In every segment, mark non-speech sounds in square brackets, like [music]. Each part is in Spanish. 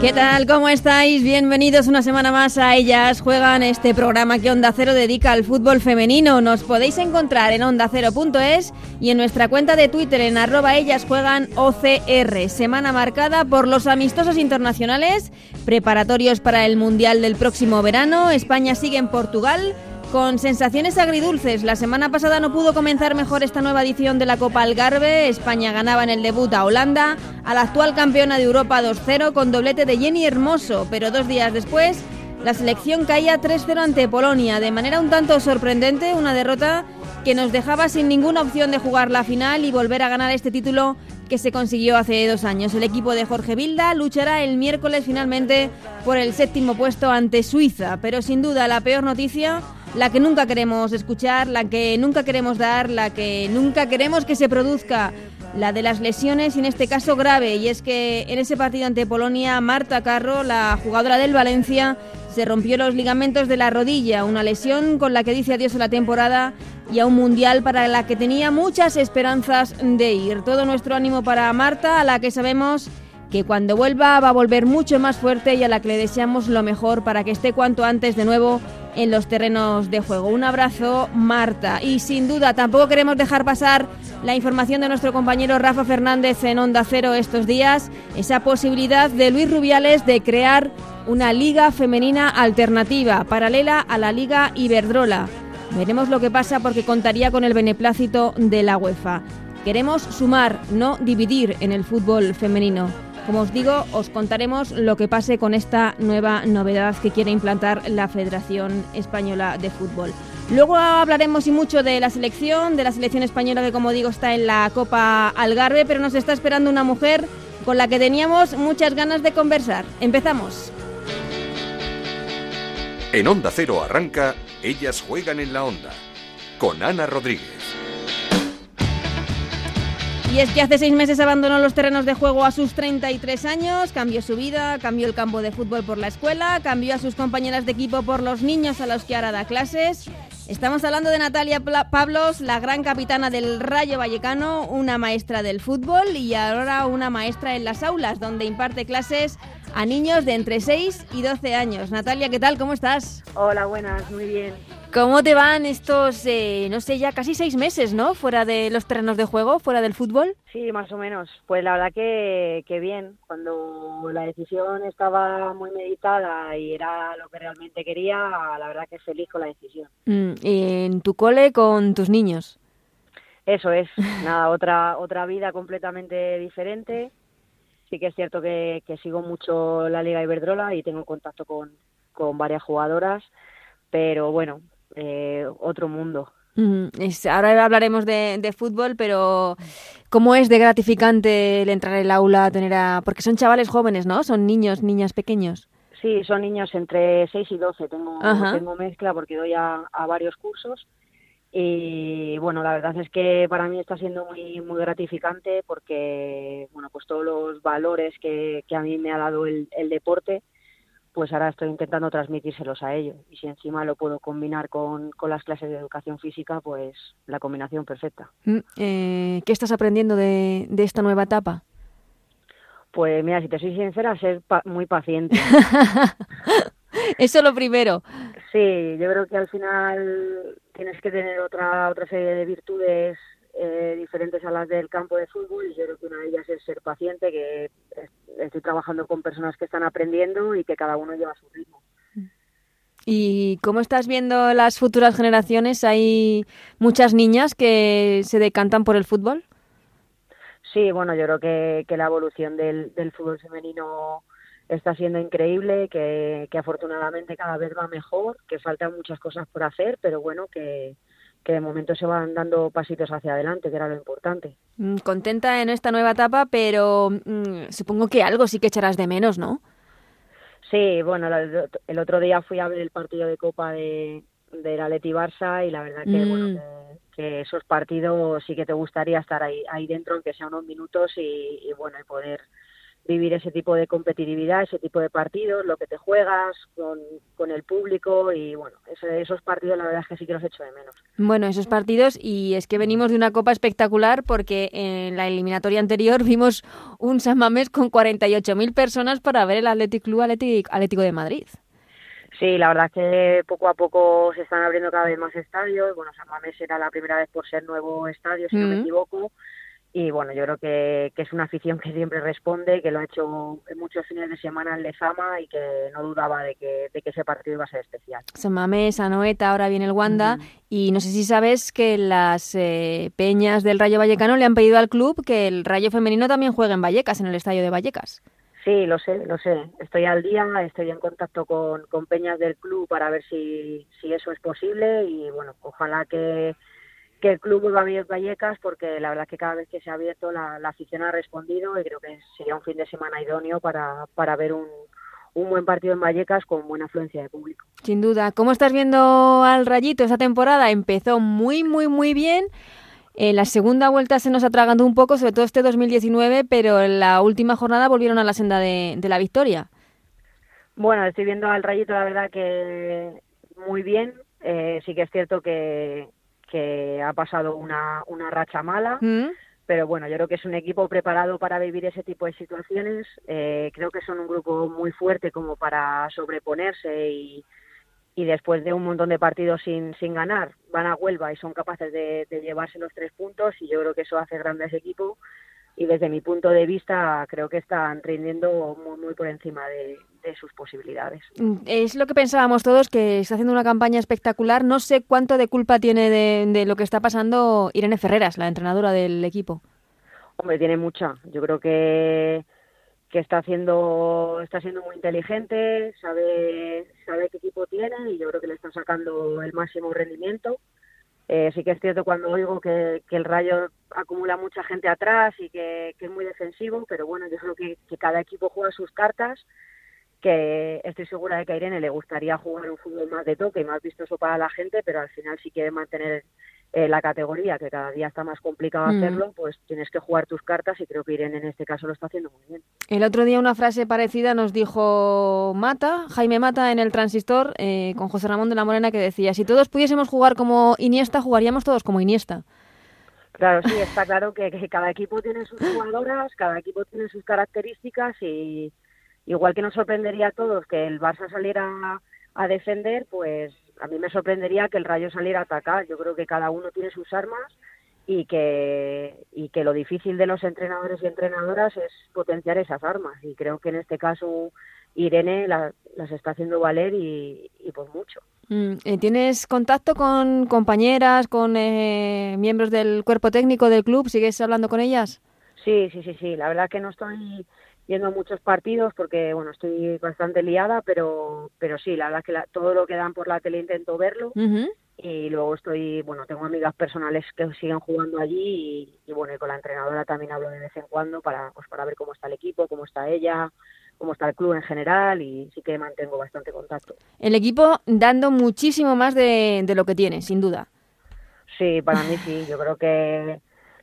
¿Qué tal? ¿Cómo estáis? Bienvenidos una semana más a Ellas Juegan, este programa que Onda Cero dedica al fútbol femenino. Nos podéis encontrar en ondacero.es y en nuestra cuenta de Twitter en arroba Ellas Juegan OCR. Semana marcada por los amistosos internacionales, preparatorios para el Mundial del próximo verano. España sigue en Portugal con sensaciones agridulces, la semana pasada no pudo comenzar mejor esta nueva edición de la Copa Algarve. España ganaba en el debut a Holanda, a la actual campeona de Europa 2-0 con doblete de Jenny Hermoso, pero dos días después la selección caía 3-0 ante Polonia, de manera un tanto sorprendente, una derrota que nos dejaba sin ninguna opción de jugar la final y volver a ganar este título que se consiguió hace dos años. El equipo de Jorge Vilda luchará el miércoles finalmente por el séptimo puesto ante Suiza, pero sin duda la peor noticia la que nunca queremos escuchar, la que nunca queremos dar, la que nunca queremos que se produzca, la de las lesiones, y en este caso grave, y es que en ese partido ante Polonia, Marta Carro, la jugadora del Valencia, se rompió los ligamentos de la rodilla, una lesión con la que dice adiós a la temporada y a un mundial para la que tenía muchas esperanzas de ir. Todo nuestro ánimo para Marta, a la que sabemos que cuando vuelva va a volver mucho más fuerte y a la que le deseamos lo mejor para que esté cuanto antes de nuevo en los terrenos de juego. Un abrazo, Marta. Y sin duda, tampoco queremos dejar pasar la información de nuestro compañero Rafa Fernández en Onda Cero estos días, esa posibilidad de Luis Rubiales de crear una liga femenina alternativa, paralela a la Liga Iberdrola. Veremos lo que pasa porque contaría con el beneplácito de la UEFA. Queremos sumar, no dividir en el fútbol femenino. Como os digo, os contaremos lo que pase con esta nueva novedad que quiere implantar la Federación Española de Fútbol. Luego hablaremos y mucho de la selección, de la selección española que como digo está en la Copa Algarve, pero nos está esperando una mujer con la que teníamos muchas ganas de conversar. Empezamos. En Onda Cero arranca Ellas juegan en la onda con Ana Rodríguez. Y es que hace seis meses abandonó los terrenos de juego a sus 33 años, cambió su vida, cambió el campo de fútbol por la escuela, cambió a sus compañeras de equipo por los niños a los que ahora da clases. Estamos hablando de Natalia Pablos, la gran capitana del Rayo Vallecano, una maestra del fútbol y ahora una maestra en las aulas, donde imparte clases a niños de entre 6 y 12 años. Natalia, ¿qué tal? ¿Cómo estás? Hola, buenas, muy bien. ¿Cómo te van estos, eh, no sé, ya casi seis meses, ¿no? Fuera de los terrenos de juego, fuera del fútbol. Sí, más o menos. Pues la verdad que, que bien. Cuando la decisión estaba muy meditada y era lo que realmente quería, la verdad que feliz con la decisión. Mm, ¿En tu cole con tus niños? Eso es. [laughs] Nada, otra, otra vida completamente diferente. Sí que es cierto que, que sigo mucho la Liga Iberdrola y tengo contacto con, con varias jugadoras pero bueno, eh, otro mundo. ahora hablaremos de, fútbol, pero ¿cómo es de gratificante el entrar en el aula, tener a... porque son chavales jóvenes, ¿no? Son niños, niñas pequeños. Sí, son niños entre 6 y 12. Tengo, tengo mezcla porque doy a, varios cursos. Y bueno, la verdad es que para mí está siendo muy, muy gratificante porque, bueno, pues todos los valores que, que a mí me ha dado el, el deporte, pues ahora estoy intentando transmitírselos a ellos. Y si encima lo puedo combinar con, las clases de educación física, pues la combinación perfecta. Mm, eh, ¿Qué estás aprendiendo de, esta nueva etapa? Pues mira, si te soy sincera, ser muy paciente. [laughs] Eso es lo primero. Sí, yo creo que al final tienes que tener otra otra serie de virtudes eh, diferentes a las del campo de fútbol y yo creo que una de ellas es ser paciente, que estoy trabajando con personas que están aprendiendo y que cada uno lleva su ritmo. ¿Y cómo estás viendo las futuras generaciones? ¿Hay muchas niñas que se decantan por el fútbol? Sí, bueno, yo creo que, que la evolución del, del, fútbol femenino está siendo increíble, que, que afortunadamente cada vez va mejor, que faltan muchas cosas por hacer, pero bueno, que, que de momento se van dando pasitos hacia adelante, que era lo importante. Mm, contenta en esta nueva etapa, pero mm, supongo que algo sí que echarás de menos, ¿no? Sí, bueno, el otro día fui a ver el partido de Copa de, de la Leti Barça y la verdad que, bueno, mm. que, esos partidos sí que te gustaría estar ahí, ahí dentro, aunque sean unos minutos y, y bueno, y poder vivir ese tipo de competitividad, ese tipo de partidos, lo que te juegas con, con el público y bueno, esos partidos la verdad es que sí que los echo de menos. Bueno, esos partidos y es que venimos de una copa espectacular porque en la eliminatoria anterior vimos un San Mamés con 48.000 personas para ver el Athletic Club Atlético de Madrid. Sí, la verdad es que poco a poco se están abriendo cada vez más estadios. Bueno, San Mamés era la primera vez por ser nuevo estadio, si no me equivoco y bueno, yo creo que, es una afición que siempre responde, que lo ha hecho en muchos fines de semana en Lezama y que no dudaba de que, de que ese partido iba a ser especial. San Mamés, Anoeta, ahora viene el Wanda y no sé si sabes que las eh, peñas del Rayo Vallecano le han pedido al club que el Rayo femenino también juegue en Vallecas, en el estadio de Vallecas. Sí, lo sé, lo sé. Estoy al día, estoy en contacto con, con peñas del club para ver si, si eso es posible y bueno, ojalá que que el club vuelva a Vallecas porque la verdad es que cada vez que se ha abierto la, afición ha respondido y creo que sería un fin de semana idóneo para, para ver un, un buen partido en Vallecas con buena afluencia de público. Sin duda. ¿Cómo estás viendo al Rayito esta temporada? Empezó muy, muy, muy bien. En la segunda vuelta se nos atragantó un poco, sobre todo este 2019, pero en la última jornada volvieron a la senda de, de la victoria. Bueno, estoy viendo al Rayito, la verdad que muy bien. Eh, sí que es cierto que, que ha pasado una, una racha mala. Mm. Pero bueno, yo creo que es un equipo preparado para vivir ese tipo de situaciones. Eh, creo que son un grupo muy fuerte como para sobreponerse y, y después de un montón de partidos sin, sin ganar, van a Huelva y son capaces de, de llevarse los tres puntos y yo creo que eso hace grande a ese equipo y desde mi punto de vista creo que están rindiendo muy, muy por encima de, sus posibilidades. Es lo que pensábamos todos, que está haciendo una campaña espectacular. No sé cuánto de culpa tiene de, lo que está pasando Irene Ferreras, la entrenadora del equipo. Hombre, tiene mucha. Yo creo que que está haciendo está siendo muy inteligente, sabe sabe qué equipo tiene y yo creo que le está sacando el máximo rendimiento eh, sí que es cierto cuando oigo que, el Rayo acumula mucha gente atrás y que, es muy defensivo, pero bueno, yo creo que, cada equipo juega sus cartas, que estoy segura de que a Irene le gustaría jugar un fútbol más de toque y más vistoso para la gente, pero al final si quiere mantener eh, la categoría, que cada día está más complicado mm. hacerlo, pues tienes que jugar tus cartas y creo que Irene en este caso lo está haciendo muy bien. El otro día una frase parecida nos dijo Mata, Jaime Mata en el Transistor, eh, con José Ramón de la Morena, que decía, si todos pudiésemos jugar como Iniesta, jugaríamos todos como Iniesta. Claro, sí, [laughs] está claro que, que cada equipo tiene sus jugadoras, cada equipo tiene sus características y igual que nos sorprendería a todos que el Barça saliera a defender, pues a mí me sorprendería que el Rayo saliera a atacar. Yo creo que cada uno tiene sus armas y que, y que lo difícil de los entrenadores y entrenadoras es potenciar esas armas. Y creo que en este caso Irene las está haciendo valer y, y pues mucho. Mm, eh, ¿Tienes contacto con compañeras, con eh, miembros del cuerpo técnico del club? ¿Sigues hablando con ellas? Sí, sí, sí, sí. La verdad que no estoy yendo a muchos partidos porque bueno estoy bastante liada pero pero sí la verdad que todo lo que dan por la tele intento verlo. Y luego estoy bueno tengo amigas personales que siguen jugando allí y, bueno y con la entrenadora también hablo de vez en cuando para pues para ver cómo está el equipo cómo está ella cómo está el club en general y sí que mantengo bastante contacto. El equipo dando muchísimo más de, de lo que tiene sin duda. Sí para mí sí yo creo que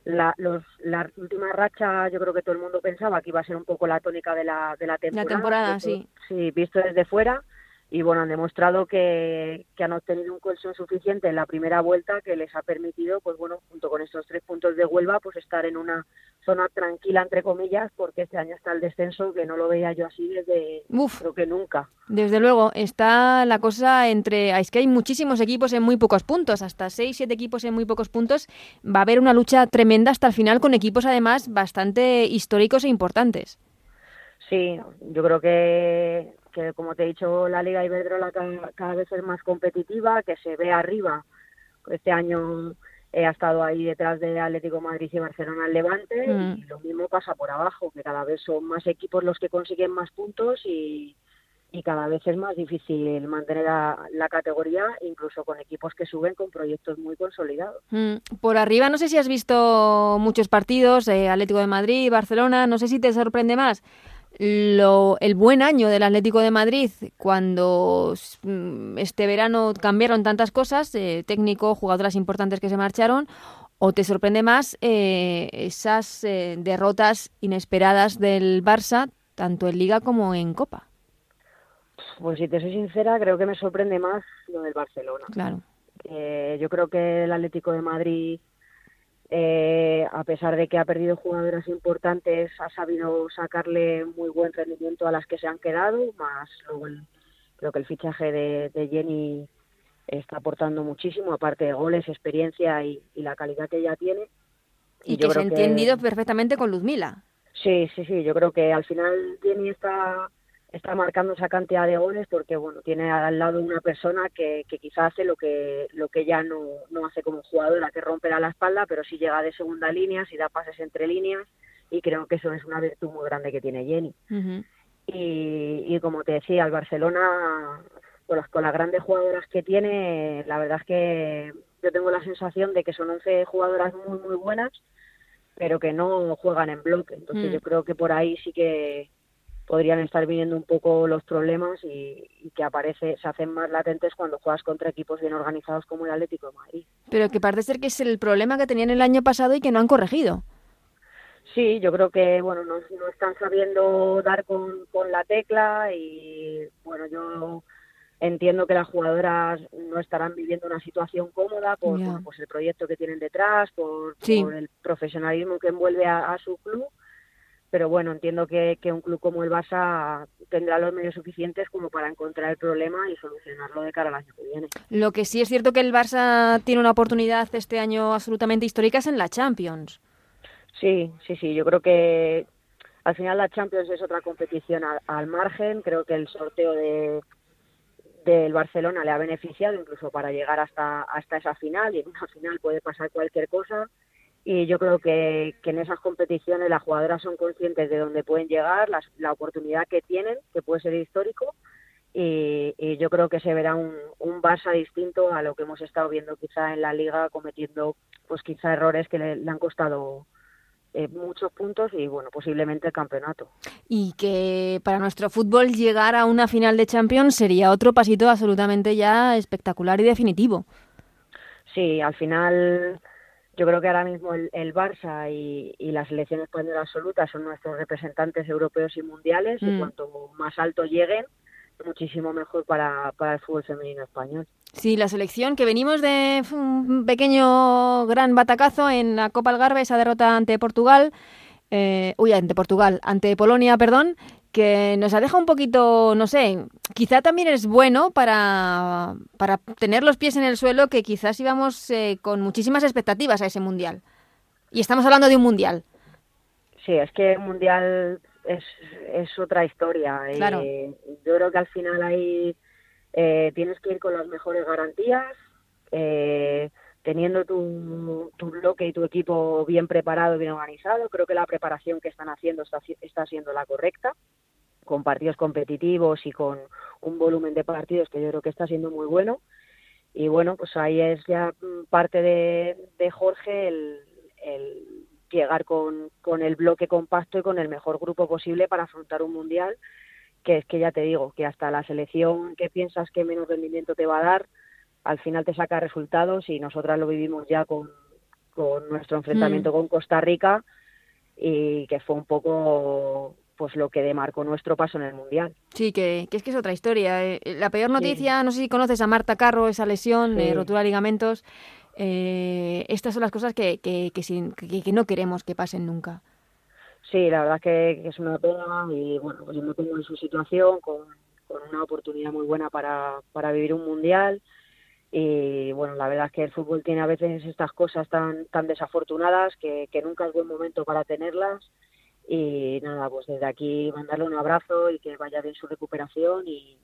la, los, la última racha yo creo que todo el mundo pensaba que iba a ser un poco la tónica de la, de la temporada. La temporada, sí. Sí, visto desde fuera y bueno, han demostrado que, que han obtenido un colchón suficiente en la primera vuelta que les ha permitido, pues bueno, junto con estos tres puntos de Huelva, pues estar en una zona tranquila, entre comillas, porque este año está el descenso que no lo veía yo así desde, creo que nunca. Desde luego, está la cosa entre, es que hay muchísimos equipos en muy pocos puntos, hasta seis, siete equipos en muy pocos puntos, va a haber una lucha tremenda hasta el final con equipos además bastante históricos e importantes. Sí, yo creo que que como te he dicho, la Liga Iberdrola cada, cada vez es más competitiva, que se ve arriba. Este año he estado ahí detrás de Atlético Madrid y Barcelona al Levante mm. y lo mismo pasa por abajo, que cada vez son más equipos los que consiguen más puntos y, y cada vez es más difícil mantener la, categoría, incluso con equipos que suben con proyectos muy consolidados. Mm. Por arriba, no sé si has visto muchos partidos, eh, Atlético de Madrid, Barcelona, no sé si te sorprende más lo, el buen año del Atlético de Madrid cuando mm, este verano cambiaron tantas cosas, eh, técnico, jugadoras importantes que se marcharon, o te sorprende más eh, esas eh, derrotas inesperadas del Barça, tanto en Liga como en Copa. Pues si te soy sincera, creo que me sorprende más lo del Barcelona. Claro. Eh, yo creo que el Atlético de Madrid, eh, a pesar de que ha perdido jugadoras importantes, ha sabido sacarle muy buen rendimiento a las que se han quedado, más luego creo que el fichaje de, Jenny está aportando muchísimo, aparte de goles, experiencia y, la calidad que ella tiene. Y, que se ha entendido perfectamente con Luzmila. Sí, sí, sí, yo creo que al final Jenny está está marcando esa cantidad de goles porque bueno tiene al lado una persona que, que quizá hace lo que lo que ella no, no hace como jugadora que romper a la espalda pero sí llega de segunda línea si da pases entre líneas y creo que eso es una virtud muy grande que tiene Jenny. Y, y como te decía el Barcelona con las, con las grandes jugadoras que tiene la verdad es que yo tengo la sensación de que son 11 jugadoras muy muy buenas pero que no juegan en bloque. Entonces mm. yo creo que por ahí sí que podrían estar viniendo un poco los problemas y, que aparece, se hacen más latentes cuando juegas contra equipos bien organizados como el Atlético de Madrid. Pero que parece ser que es el problema que tenían el año pasado y que no han corregido. Sí, yo creo que bueno no, están sabiendo dar con, la tecla y bueno yo entiendo que las jugadoras no estarán viviendo una situación cómoda por, pues el proyecto que tienen detrás, por, el profesionalismo que envuelve a su club pero bueno, entiendo que, un club como el Barça tendrá los medios suficientes como para encontrar el problema y solucionarlo de cara al año que viene. Lo que sí es cierto que el Barça tiene una oportunidad este año absolutamente histórica es en la Champions. Sí, sí, sí, yo creo que al final la Champions es otra competición al, margen, creo que el sorteo de del Barcelona le ha beneficiado incluso para llegar hasta hasta esa final y en una final puede pasar cualquier cosa y yo creo que, en esas competiciones las jugadoras son conscientes de dónde pueden llegar, la oportunidad que tienen, que puede ser histórico, y, yo creo que se verá un, un, Barça distinto a lo que hemos estado viendo quizá en la liga, cometiendo pues quizá errores que le, han costado eh, muchos puntos y bueno, posiblemente el campeonato. Y que para nuestro fútbol llegar a una final de Champions sería otro pasito absolutamente ya espectacular y definitivo. Sí, al final yo creo que ahora mismo el, Barça y, la selección española absoluta son nuestros representantes europeos y mundiales y mm. cuanto más alto lleguen, muchísimo mejor para, para el fútbol femenino español. Sí, la selección que venimos de un pequeño gran batacazo en la Copa Algarve, esa derrota ante Portugal, eh, uy, ante Portugal, ante Polonia, perdón, que nos ha dejado un poquito, no sé, quizá también es bueno para, para tener los pies en el suelo que quizás íbamos eh, con muchísimas expectativas a ese mundial. Y estamos hablando de un mundial. Sí, es que el mundial es, es otra historia. Claro. yo creo que al final ahí eh, tienes que ir con las mejores garantías, eh, teniendo tu, tu bloque y tu equipo bien preparado, bien organizado. Creo que la preparación que están haciendo está, está siendo la correcta con partidos competitivos y con un volumen de partidos que yo creo que está siendo muy bueno. Y bueno, pues ahí es ya parte de, Jorge el, llegar con, con el bloque compacto y con el mejor grupo posible para afrontar un mundial, que es que ya te digo, que hasta la selección que piensas que menos rendimiento te va a dar, al final te saca resultados y nosotras lo vivimos ya con, con nuestro enfrentamiento mm. con Costa Rica y que fue un poco pues lo que demarcó nuestro paso en el Mundial. Sí, que, es que es otra historia. Eh, la peor noticia, no sé si conoces a Marta Carro, esa lesión, de rotura de ligamentos. Eh, estas son las cosas que, que, que, no queremos que pasen nunca. Sí, la verdad que, es una pena y bueno, pues yo me pongo en su situación con, con una oportunidad muy buena para, para vivir un mundial y bueno, la verdad es que el fútbol tiene a veces estas cosas tan, tan desafortunadas que, que nunca es buen momento para tenerlas y nada, pues desde aquí mandarle un abrazo y que vaya bien su recuperación y,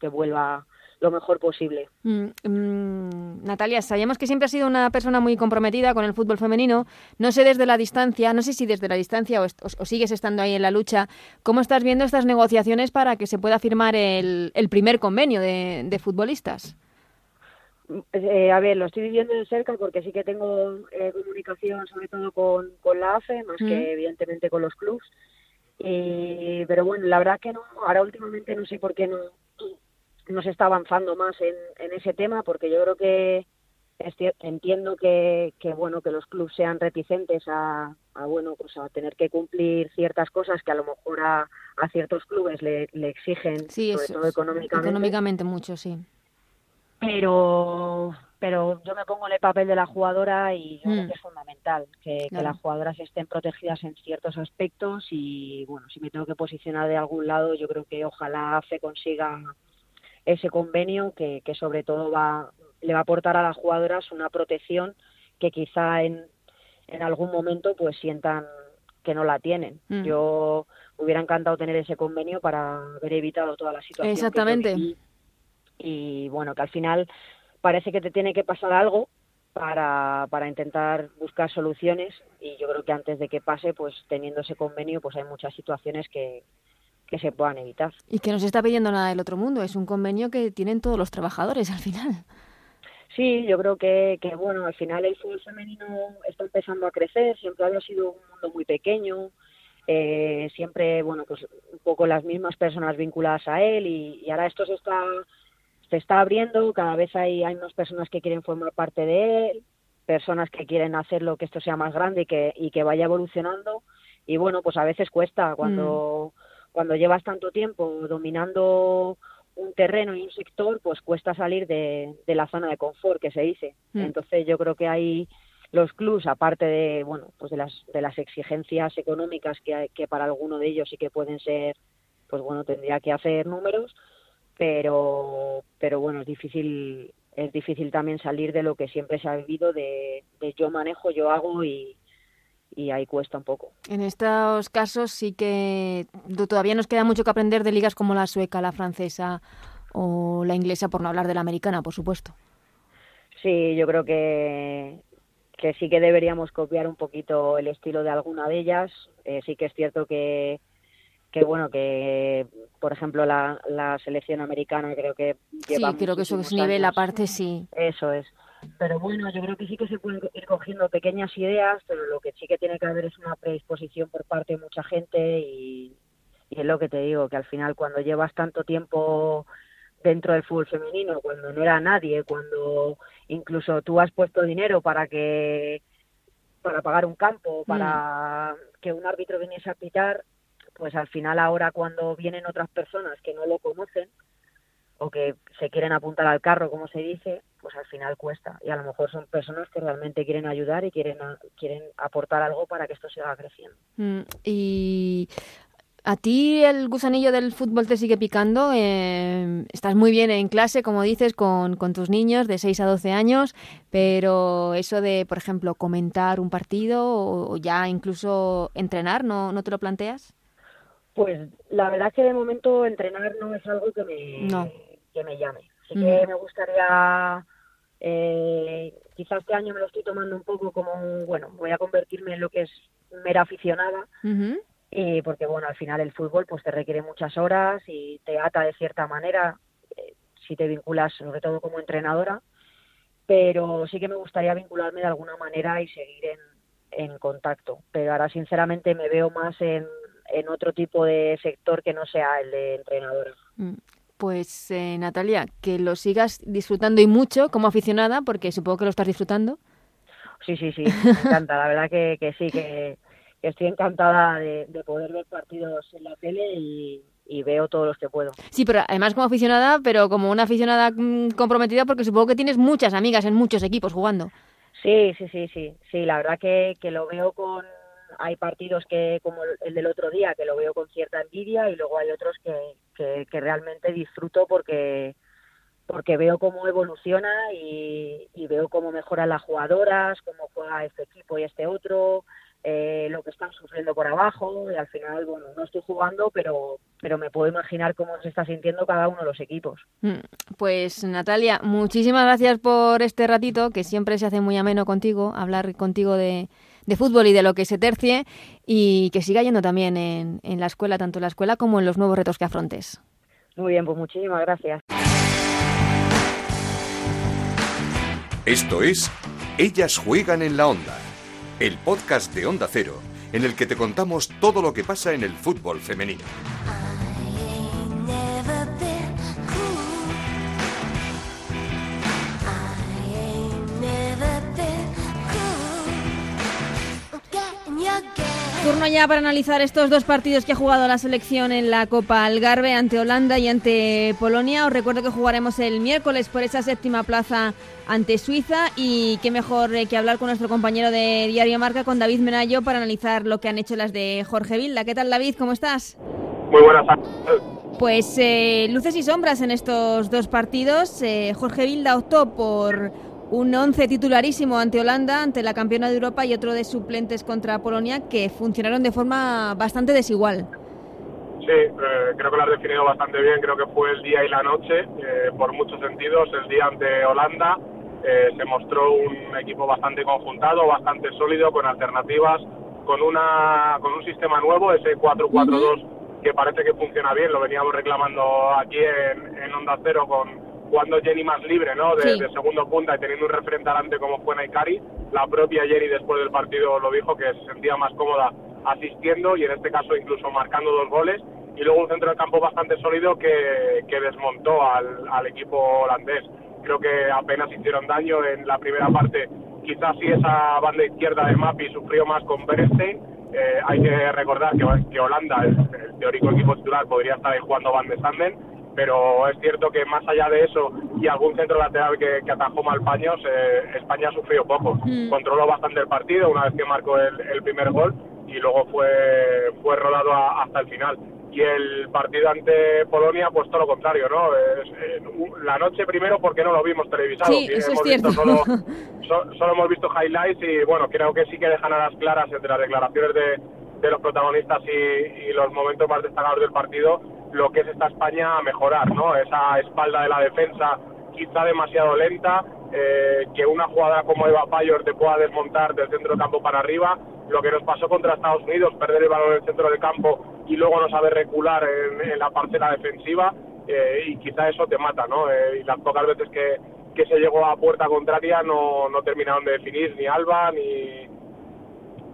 que vuelva lo mejor posible. Mm, mm, Natalia, sabemos que siempre has sido una persona muy comprometida con el fútbol femenino. No sé desde la distancia, no sé si desde la distancia o, sigues estando ahí en la lucha, ¿cómo estás viendo estas negociaciones para que se pueda firmar el, primer convenio de futbolistas? Eh, a ver, lo estoy viviendo de cerca porque sí que tengo eh, comunicación sobre todo con, con la AFE, más que evidentemente con los clubs. pero bueno, la verdad que no, ahora últimamente no sé por qué no, no se está avanzando más en, en ese tema, porque yo creo que entiendo que, que bueno que los clubs sean reticentes a, a bueno pues a tener que cumplir ciertas cosas que a lo mejor a, a ciertos clubes le, exigen, sobre todo económicamente. Económicamente mucho, sí. Pero, pero yo me pongo en el papel de la jugadora y yo creo mm. que es fundamental que, que, las jugadoras estén protegidas en ciertos aspectos y bueno, si me tengo que posicionar de algún lado, yo creo que ojalá se consiga ese convenio que, que sobre todo va le va a aportar a las jugadoras una protección que quizá en, en algún momento pues sientan que no la tienen. Mm. Yo hubiera encantado tener ese convenio para haber evitado toda la situación. Exactamente. Y bueno, que al final parece que te tiene que pasar algo para, para intentar buscar soluciones y yo creo que antes de que pase, pues teniendo ese convenio, pues hay muchas situaciones que, que se puedan evitar. Y que no se está pidiendo nada del otro mundo, es un convenio que tienen todos los trabajadores al final. Sí, yo creo que, que, bueno, al final el fútbol femenino está empezando a crecer, siempre había sido un mundo muy pequeño, eh, siempre, bueno, pues un poco las mismas personas vinculadas a él y, ahora esto se está, se está abriendo, cada vez hay, hay más personas que quieren formar parte de él, personas que quieren hacerlo que esto sea más grande y que, y que vaya evolucionando y bueno, pues a veces cuesta cuando, mm. cuando llevas tanto tiempo dominando un terreno y un sector, pues cuesta salir de, la zona de confort que se dice. Mm. Entonces yo creo que hay los clubs, aparte de bueno, pues de las de las exigencias económicas que, que para alguno de ellos sí que pueden ser, pues bueno, tendría que hacer números, pero pero bueno es difícil es difícil también salir de lo que siempre se ha vivido de, de yo manejo, yo hago y, y ahí cuesta un poco. En estos casos sí que todavía nos queda mucho que aprender de ligas como la sueca, la francesa o la inglesa, por no hablar de la americana, por supuesto. Sí, yo creo que, que sí que deberíamos copiar un poquito el estilo de alguna de ellas. Eh, sí que es cierto que, que bueno, que por ejemplo la, la selección americana creo que lleva Sí, creo que eso es nivel aparte, sí. Eso es pero bueno, yo creo que sí que se pueden ir cogiendo pequeñas ideas, pero lo que sí que tiene que haber es una predisposición por parte de mucha gente y, es lo que te digo, que al final cuando llevas tanto tiempo dentro del fútbol femenino, cuando no era nadie, cuando incluso tú has puesto dinero para que para pagar un campo, para mm. que un árbitro viniese a pitar, pues al final ahora cuando vienen otras personas que no lo conocen o que se quieren apuntar al carro, como se dice, pues al final cuesta. Y a lo mejor son personas que realmente quieren ayudar y quieren, quieren aportar algo para que esto siga creciendo. Mm, y ¿A ti el gusanillo del fútbol te sigue picando? Eh, estás muy bien en clase, como dices, con, con, tus niños de 6 a 12 años, pero eso de, por ejemplo, comentar un partido o, ya incluso entrenar, ¿no, ¿no te lo planteas? Pues la verdad que de momento entrenar no es algo que me, que me llame. Así que me gustaría eh, quizás este año me lo estoy tomando un poco como, bueno, voy a convertirme en lo que es mera aficionada, y porque bueno, al final el fútbol pues te requiere muchas horas y te ata de cierta manera eh, si te vinculas sobre todo como entrenadora, pero sí que me gustaría vincularme de alguna manera y seguir en, en contacto. Pero ahora sinceramente me veo más en, en otro tipo de sector que no sea el de entrenadora. Mm. Pues eh, Natalia, que lo sigas disfrutando y mucho como aficionada, porque supongo que lo estás disfrutando. Sí, sí, sí, me encanta, la verdad que, que sí, que, estoy encantada de, poder ver partidos en la tele y, veo todos los que puedo. Sí, pero además como aficionada, pero como una aficionada mm, comprometida, porque supongo que tienes muchas amigas en muchos equipos jugando. Sí, sí, sí, sí, sí, la verdad que, que lo veo con, hay partidos que, como el del otro día, que lo veo con cierta envidia y luego hay otros que, que, realmente disfruto porque porque veo cómo evoluciona y, veo cómo mejoran las jugadoras, cómo juega este equipo y este otro, eh, lo que están sufriendo por abajo y al final, bueno, no estoy jugando, pero, pero me puedo imaginar cómo se está sintiendo cada uno de los equipos. Mm, pues Natalia, muchísimas gracias por este ratito, que siempre se hace muy ameno contigo, hablar contigo de, de fútbol y de lo que se tercie y que siga yendo también en, en la escuela, tanto en la escuela como en los nuevos retos que afrontes. Muy bien, pues muchísimas gracias. Esto es Ellas juegan en la onda, el podcast de Onda Cero, en el que te contamos todo lo que pasa en el fútbol femenino. Turno ya para analizar estos dos partidos que ha jugado la selección en la Copa Algarve ante Holanda y ante Polonia. Os recuerdo que jugaremos el miércoles por esa séptima plaza ante Suiza y qué mejor eh, que hablar con nuestro compañero de Diario Marca, con David Menayo, para analizar lo que han hecho las de Jorge Vilda. ¿Qué tal David? ¿Cómo estás? Muy buenas Pues eh, luces y sombras en estos dos partidos. Eh, Jorge Vilda optó por un once titularísimo ante Holanda, ante la campeona de Europa y otro de suplentes contra Polonia que funcionaron de forma bastante desigual. Sí, eh, creo que lo has definido bastante bien. Creo que fue el día y la noche, eh, por muchos sentidos. El día ante Holanda eh, se mostró un equipo bastante conjuntado, bastante sólido, con alternativas, con, una, con un sistema nuevo, ese 4-4-2, que parece que funciona bien. Lo veníamos reclamando aquí en, en Onda Cero con, jugando Jenny más libre, ¿no? De, segundo punta y teniendo un referente adelante como fue Naikari. La propia Jenny después del partido lo dijo que se sentía más cómoda asistiendo y en este caso incluso marcando dos goles. Y luego un centro de campo bastante sólido que, que desmontó al, al equipo holandés. Creo que apenas hicieron daño en la primera parte. Quizás si esa banda izquierda de Mapi sufrió más con Bernstein. Eh, hay que recordar que, que Holanda, el, el, teórico equipo titular, podría estar ahí jugando Van de Sanden pero es cierto que más allá de eso y algún centro lateral que, atajó mal paños, eh, España sufrió poco. Mm. Controló bastante el partido una vez que marcó el, primer gol y luego fue, fue rodado hasta el final. Y el partido ante Polonia, pues todo lo contrario, ¿no? Eh, la noche primero porque no lo vimos televisado. Sí, eso es cierto. solo, [laughs] solo hemos visto highlights y bueno, creo que sí que dejan a las claras entre las declaraciones de, de los protagonistas y, y los momentos más destacados del partido lo que es esta España a mejorar, ¿no? Esa espalda de la defensa quizá demasiado lenta, eh, que una jugada como Eva Payor te pueda desmontar del centro de campo para arriba, lo que nos pasó contra Estados Unidos, perder el balón en el centro del campo y luego no saber recular en, la parcela defensiva, eh, y quizá eso te mata, ¿no? Eh, y las pocas veces que, que se llegó a puerta contraria no, no terminaron de definir ni Alba ni,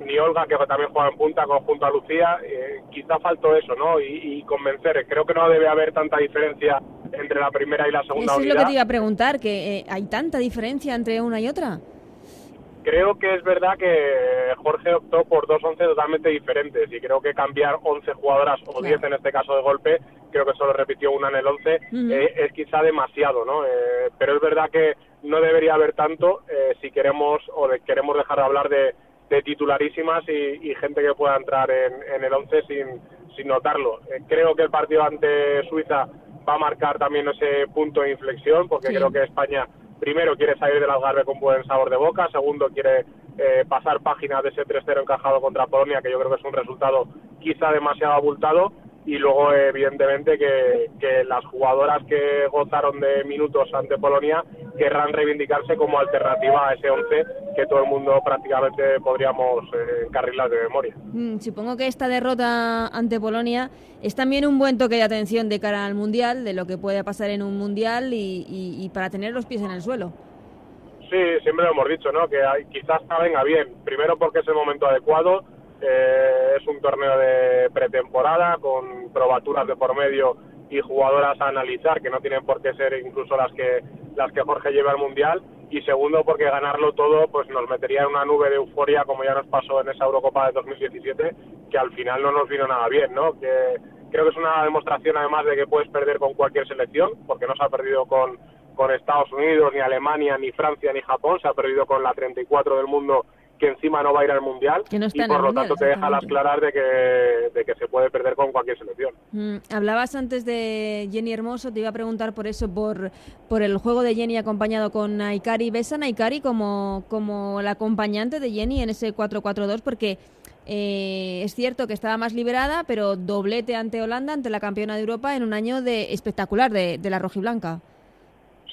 ni Olga, que también juega en punta junto a Lucía, eh, quizá faltó eso, ¿no? Y, convencer. Creo que no debe haber tanta diferencia entre la primera y la segunda Eso es lo que te iba a preguntar, que eh, hay tanta diferencia entre una y otra. Creo que es verdad que Jorge optó por dos once totalmente diferentes y creo que cambiar 11 jugadoras o 10 en este caso de golpe, creo que solo repitió una en el 11, eh, es quizá demasiado, ¿no? pero es verdad que no debería haber tanto si queremos o queremos dejar de hablar de, de titularísimas y, gente que pueda entrar en, el 11 sin, sin notarlo. Eh, creo que el partido ante Suiza va a marcar también ese punto de inflexión, porque creo que España, primero, quiere salir del Algarve con buen sabor de boca, segundo, quiere eh, pasar páginas de ese 3-0 encajado contra Polonia, que yo creo que es un resultado quizá demasiado abultado, y luego evidentemente que, las jugadoras que gozaron de minutos ante Polonia querrán reivindicarse como alternativa a ese 11 que todo el mundo prácticamente podríamos eh, encarrilar de memoria. Mm, supongo que esta derrota ante Polonia es también un buen toque de atención de cara al Mundial, de lo que puede pasar en un Mundial y, para tener los pies en el suelo. Sí, siempre lo hemos dicho, ¿no? Que hay, quizás venga bien. Primero porque es el momento adecuado eh, es un torneo de pretemporada con probaturas de por medio y jugadoras a analizar que no tienen por qué ser incluso las que las que Jorge lleva al mundial. Y segundo porque ganarlo todo pues nos metería en una nube de euforia como ya nos pasó en esa Eurocopa de 2017 que al final no nos vino nada bien no que creo que es una demostración además de que puedes perder con cualquier selección porque no se ha perdido con con Estados Unidos ni Alemania ni Francia ni Japón se ha perdido con la 34 del mundo que encima no va a ir al Mundial y por lo tanto te deja las claras de que, de que se puede perder con cualquier selección. Mm, hablabas antes de Jenny Hermoso, te iba a preguntar por eso, por, por el juego de Jenny acompañado con Naikari. ¿Ves a Naikari como, como la acompañante de Jenny en ese 4-4-2? Porque eh, es cierto que estaba más liberada, pero doblete ante Holanda, ante la campeona de Europa, en un año de espectacular de, de la rojiblanca.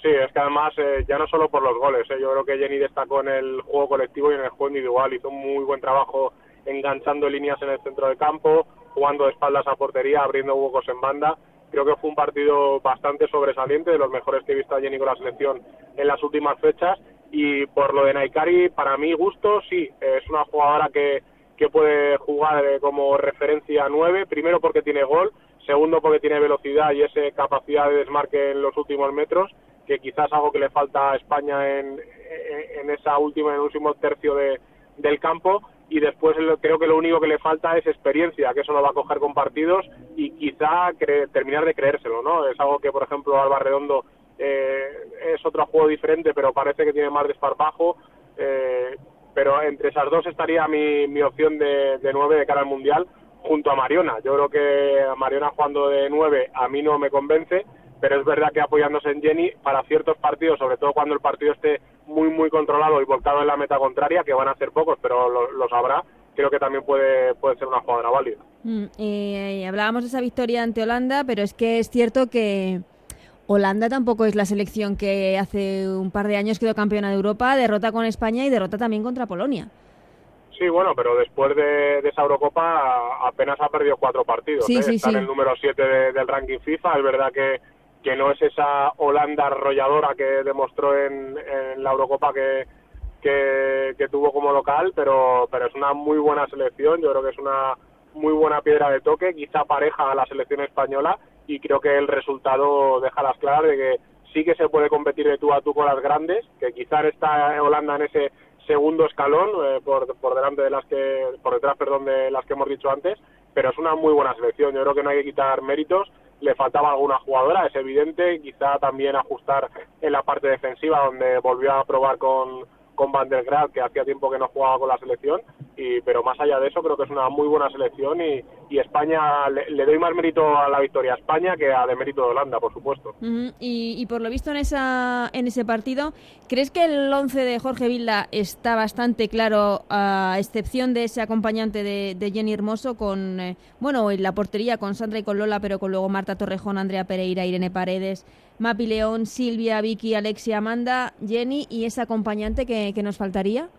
Sí, es que además eh, ya no solo por los goles, eh, yo creo que Jenny destacó en el juego colectivo y en el juego individual, hizo un muy buen trabajo enganchando líneas en el centro del campo, jugando de espaldas a portería, abriendo huecos en banda. Creo que fue un partido bastante sobresaliente, de los mejores que he visto a Jenny con la selección en las últimas fechas. Y por lo de Naikari, para mi gusto, sí, es una jugadora que, que puede jugar eh, como referencia a 9, primero porque tiene gol, segundo porque tiene velocidad y esa capacidad de desmarque en los últimos metros que quizás algo que le falta a España en, en esa última, en el último tercio de, del campo y después creo que lo único que le falta es experiencia, que eso lo va a coger con partidos y quizá terminar de creérselo, ¿no? Es algo que, por ejemplo, Alba Redondo eh, es otro juego diferente, pero parece que tiene más desparpajo. Eh, pero entre esas dos estaría mi, mi opción de, de nueve de cara al Mundial junto a Mariona. Yo creo que Mariona jugando de nueve a mí no me convence, pero es verdad que apoyándose en Jenny para ciertos partidos, sobre todo cuando el partido esté muy, muy controlado y volcado en la meta contraria, que van a ser pocos, pero los habrá, creo que también puede, puede ser una jugadora válida. Mm, eh, hablábamos de esa victoria ante Holanda, pero es que es cierto que Holanda tampoco es la selección que hace un par de años quedó campeona de Europa, derrota con España y derrota también contra Polonia. Sí, bueno, pero después de, esa Eurocopa apenas ha perdido cuatro partidos. Sí, ¿eh? Está en el número 7 del ranking FIFA. Es verdad que, que no es esa Holanda arrolladora que demostró en, la Eurocopa que, que, tuvo como local, pero, pero es una muy buena selección. Yo creo que es una muy buena piedra de toque, quizá pareja a la selección española y creo que el resultado deja las claras de que sí que se puede competir de tú a tú con las grandes, que quizá está Holanda en ese segundo escalón eh, por, por delante de las que por detrás perdón de las que hemos dicho antes pero es una muy buena selección yo creo que no hay que quitar méritos le faltaba alguna jugadora. Es evidente quizá también ajustar en la parte defensiva donde volvió a probar con con Van der Graaf, que hacía tiempo que no jugaba con la selección, y, pero más allá de eso creo que es una muy buena selección y, y España, le, doy más mérito a la victoria a España que a de mérito de Holanda, por supuesto. y, por lo visto en, esa, en ese partido, ¿crees que el 11 de Jorge Vilda está bastante claro, a excepción de ese acompañante de, de Jenny Hermoso, con, eh, bueno, en la portería con Sandra y con Lola, pero con luego Marta Torrejón, Andrea Pereira, Irene Paredes, Mapi León, Silvia, Vicky, Alexia, Amanda, Jenny y ese acompañante que, nos faltaría?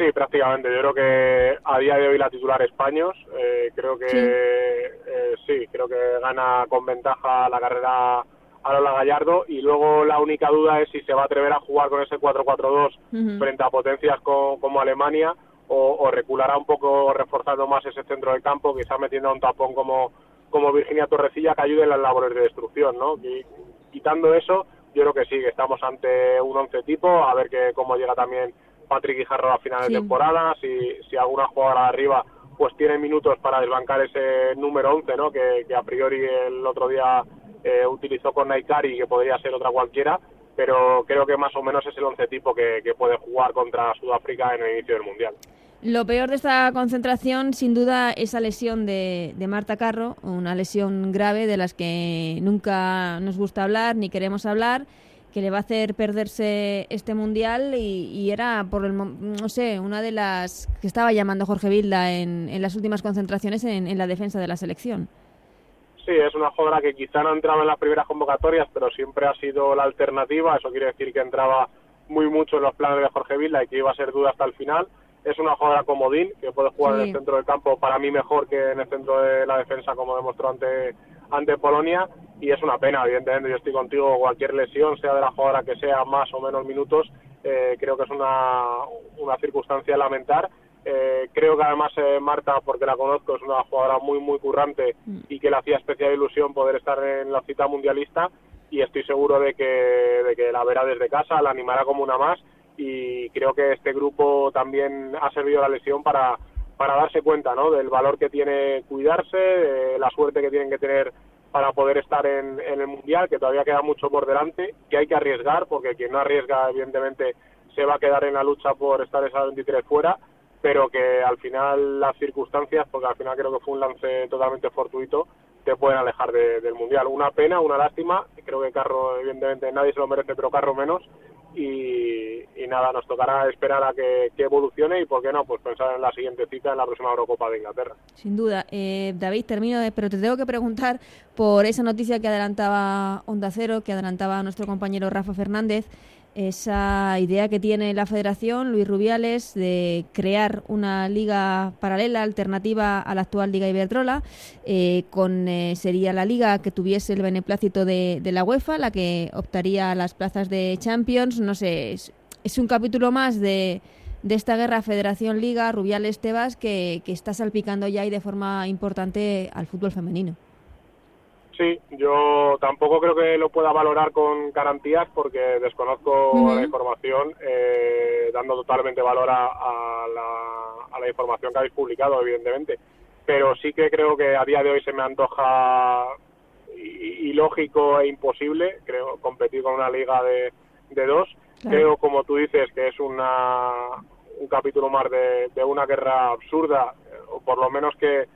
Sí, prácticamente. Yo creo que a día de hoy la titular Españos. Eh, creo que eh, sí. creo que gana con ventaja la carrera a Lola Gallardo y luego la única duda es si se va a atrever a jugar con ese 4-4-2 frente a potencias como Alemania o, o, reculará un poco reforzando más ese centro del campo, quizá metiendo un tapón como como Virginia Torrecilla que ayude en las labores de destrucción, ¿no? Y, quitando eso, yo creo que sí, que estamos ante un once tipo, a ver que cómo llega también Patrick Guijarro a final de temporada, si, si alguna jugadora de arriba pues tiene minutos para desbancar ese número 11, ¿no? Que, a priori el otro día eh, utilizó con Naikari, que podría ser otra cualquiera, pero creo que más o menos es el once tipo que, que puede jugar contra Sudáfrica en el inicio del Mundial. Lo peor de esta concentración, sin duda, esa lesión de, Marta Carro, una lesión grave de las que nunca nos gusta hablar ni queremos hablar, que le va a hacer perderse este mundial y, era, por el, no sé, una de las que estaba llamando Jorge Vilda en, las últimas concentraciones en, la defensa de la selección. Sí, es una jugadora que quizá no ha entrado en las primeras convocatorias, pero siempre ha sido la alternativa. Eso quiere decir que entraba muy mucho en los planes de Jorge Vilda y que iba a ser duda hasta el final es una jugadora comodín que puede jugar en el centro del campo para mí mejor que en el centro de la defensa como demostró ante ante Polonia y es una pena evidentemente. Yo estoy contigo cualquier lesión sea de la jugadora que sea más o menos minutos eh, creo que es una, una circunstancia lamentar. Eh, creo que además eh, Marta porque la conozco es una jugadora muy muy currante y que le hacía especial ilusión poder estar en la cita mundialista y estoy seguro de que, de que la verá desde casa la animará como una más y creo que este grupo también ha servido la lesión para, para darse cuenta ¿no? del valor que tiene cuidarse, de la suerte que tienen que tener para poder estar en, en el Mundial, que todavía queda mucho por delante, que hay que arriesgar, porque quien no arriesga, evidentemente, se va a quedar en la lucha por estar esa 23 fuera, pero que al final las circunstancias, porque al final creo que fue un lance totalmente fortuito, te pueden alejar del Mundial. Una pena, una lástima, creo que Carro, evidentemente, nadie se lo merece, pero Carro menos, y, nada, nos tocará esperar a que, evolucione y, ¿por qué no? Pues pensar en la siguiente cita en la próxima Eurocopa de Inglaterra. Sin duda. Eh, David, termino, de, pero te tengo que preguntar por esa noticia que adelantaba Onda Cero, que adelantaba nuestro compañero Rafa Fernández esa idea que tiene la Federación, Luis Rubiales, de crear una liga paralela, alternativa a la actual Liga Iberdrola, eh, con, eh, sería la liga que tuviese el beneplácito de, la UEFA, la que optaría a las plazas de Champions. No sé, es, un capítulo más de, de esta guerra Federación-Liga, Rubiales-Tebas, que, que está salpicando ya y de forma importante al fútbol femenino. Sí, yo tampoco creo que lo pueda valorar con garantías porque desconozco la información, eh, dando totalmente valor a, a la información que habéis publicado, evidentemente. Pero sí que creo que a día de hoy se me antoja ilógico e imposible, creo, competir con una liga de, de dos. Creo, como tú dices, que es una, un capítulo más de, de una guerra absurda, o por lo menos que,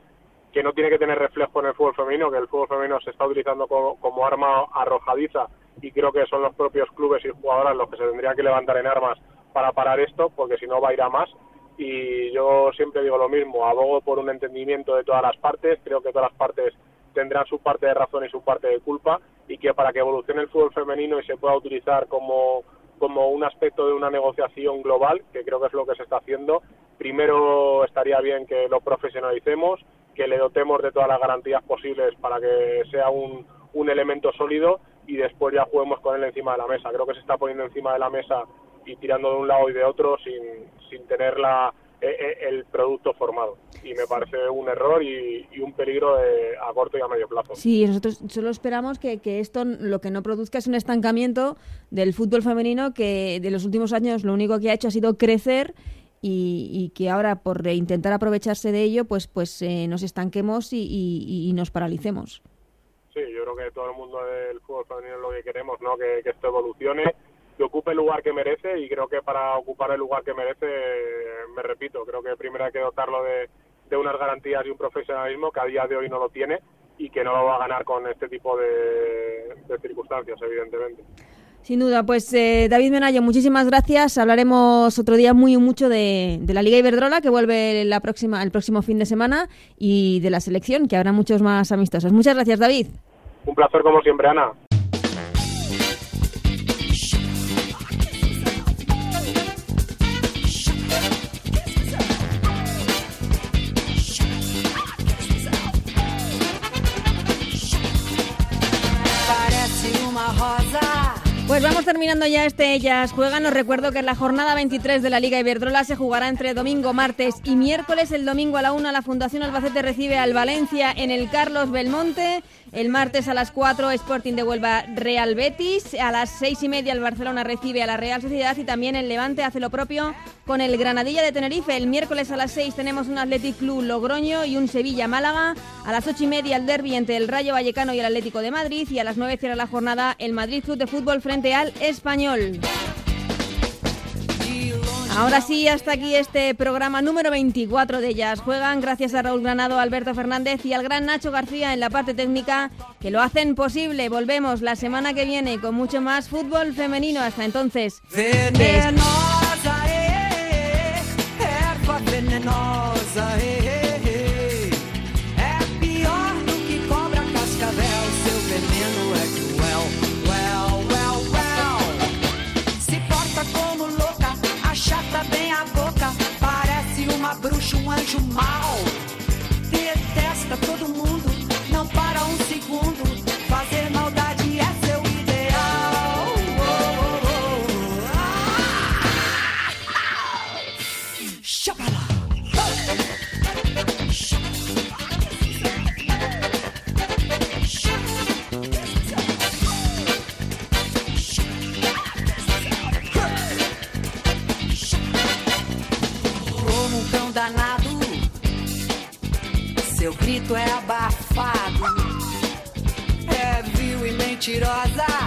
que no tiene que tener reflejo en el fútbol femenino, que el fútbol femenino se está utilizando como, como arma arrojadiza y creo que son los propios clubes y jugadoras los que se tendrían que levantar en armas para parar esto, porque si no va a ir a más. Y yo siempre digo lo mismo, abogo por un entendimiento de todas las partes, creo que todas las partes tendrán su parte de razón y su parte de culpa, y que para que evolucione el fútbol femenino y se pueda utilizar como, como un aspecto de una negociación global, que creo que es lo que se está haciendo, primero estaría bien que lo profesionalicemos, que le dotemos de todas las garantías posibles para que sea un, un elemento sólido y después ya juguemos con él encima de la mesa. Creo que se está poniendo encima de la mesa y tirando de un lado y de otro sin, sin tener la, e, e, el producto formado. Y me parece un error y, un peligro a corto y a medio plazo. Sí, nosotros solo esperamos que, que, esto lo que no produzca es un estancamiento del fútbol femenino que de los últimos años lo único que ha hecho ha sido crecer y, que ahora por intentar aprovecharse de ello pues pues eh, nos estanquemos y, y, nos paralicemos. Sí, yo creo que todo el mundo del fútbol femenino es lo que queremos, ¿no? que, esto evolucione que ocupe el lugar que merece y creo que para ocupar el lugar que merece, me repito, creo que primero hay que dotarlo de, unas garantías y un profesionalismo que a día de hoy no lo tiene y que no lo va a ganar con este tipo de, circunstancias, evidentemente. Sin duda, pues eh, David Menayo, muchísimas gracias. Hablaremos otro día muy mucho de, la Liga Iberdrola, que vuelve la próxima, el próximo fin de semana, y de la selección, que habrá muchos más amistosos. Muchas gracias, David. Un placer como siempre, Ana. Terminando ya este Ellas Juegan. Os recuerdo que la jornada 23 de la Liga Iberdrola se jugará entre domingo, martes y miércoles. El domingo a la una la Fundación Albacete recibe al Valencia en el Carlos Belmonte. El martes a las 4 Sporting de Huelva Real Betis. A las seis y media el Barcelona recibe a la Real Sociedad y también el Levante hace lo propio con el Granadilla de Tenerife. El miércoles a las 6 tenemos un Athletic Club Logroño y un Sevilla Málaga. A las ocho y media el derby entre el Rayo Vallecano y el Atlético de Madrid. Y a las 9 cierra la jornada el Madrid Club de Fútbol frente al Español. Ahora sí, hasta aquí este programa número 24 de Ellas Juegan. Gracias a Raúl Granado, Alberto Fernández y al gran Nacho García en la parte técnica que lo hacen posible. Volvemos la semana que viene con mucho más fútbol femenino. Hasta entonces. tomorrow. É abafado, é vil e mentirosa.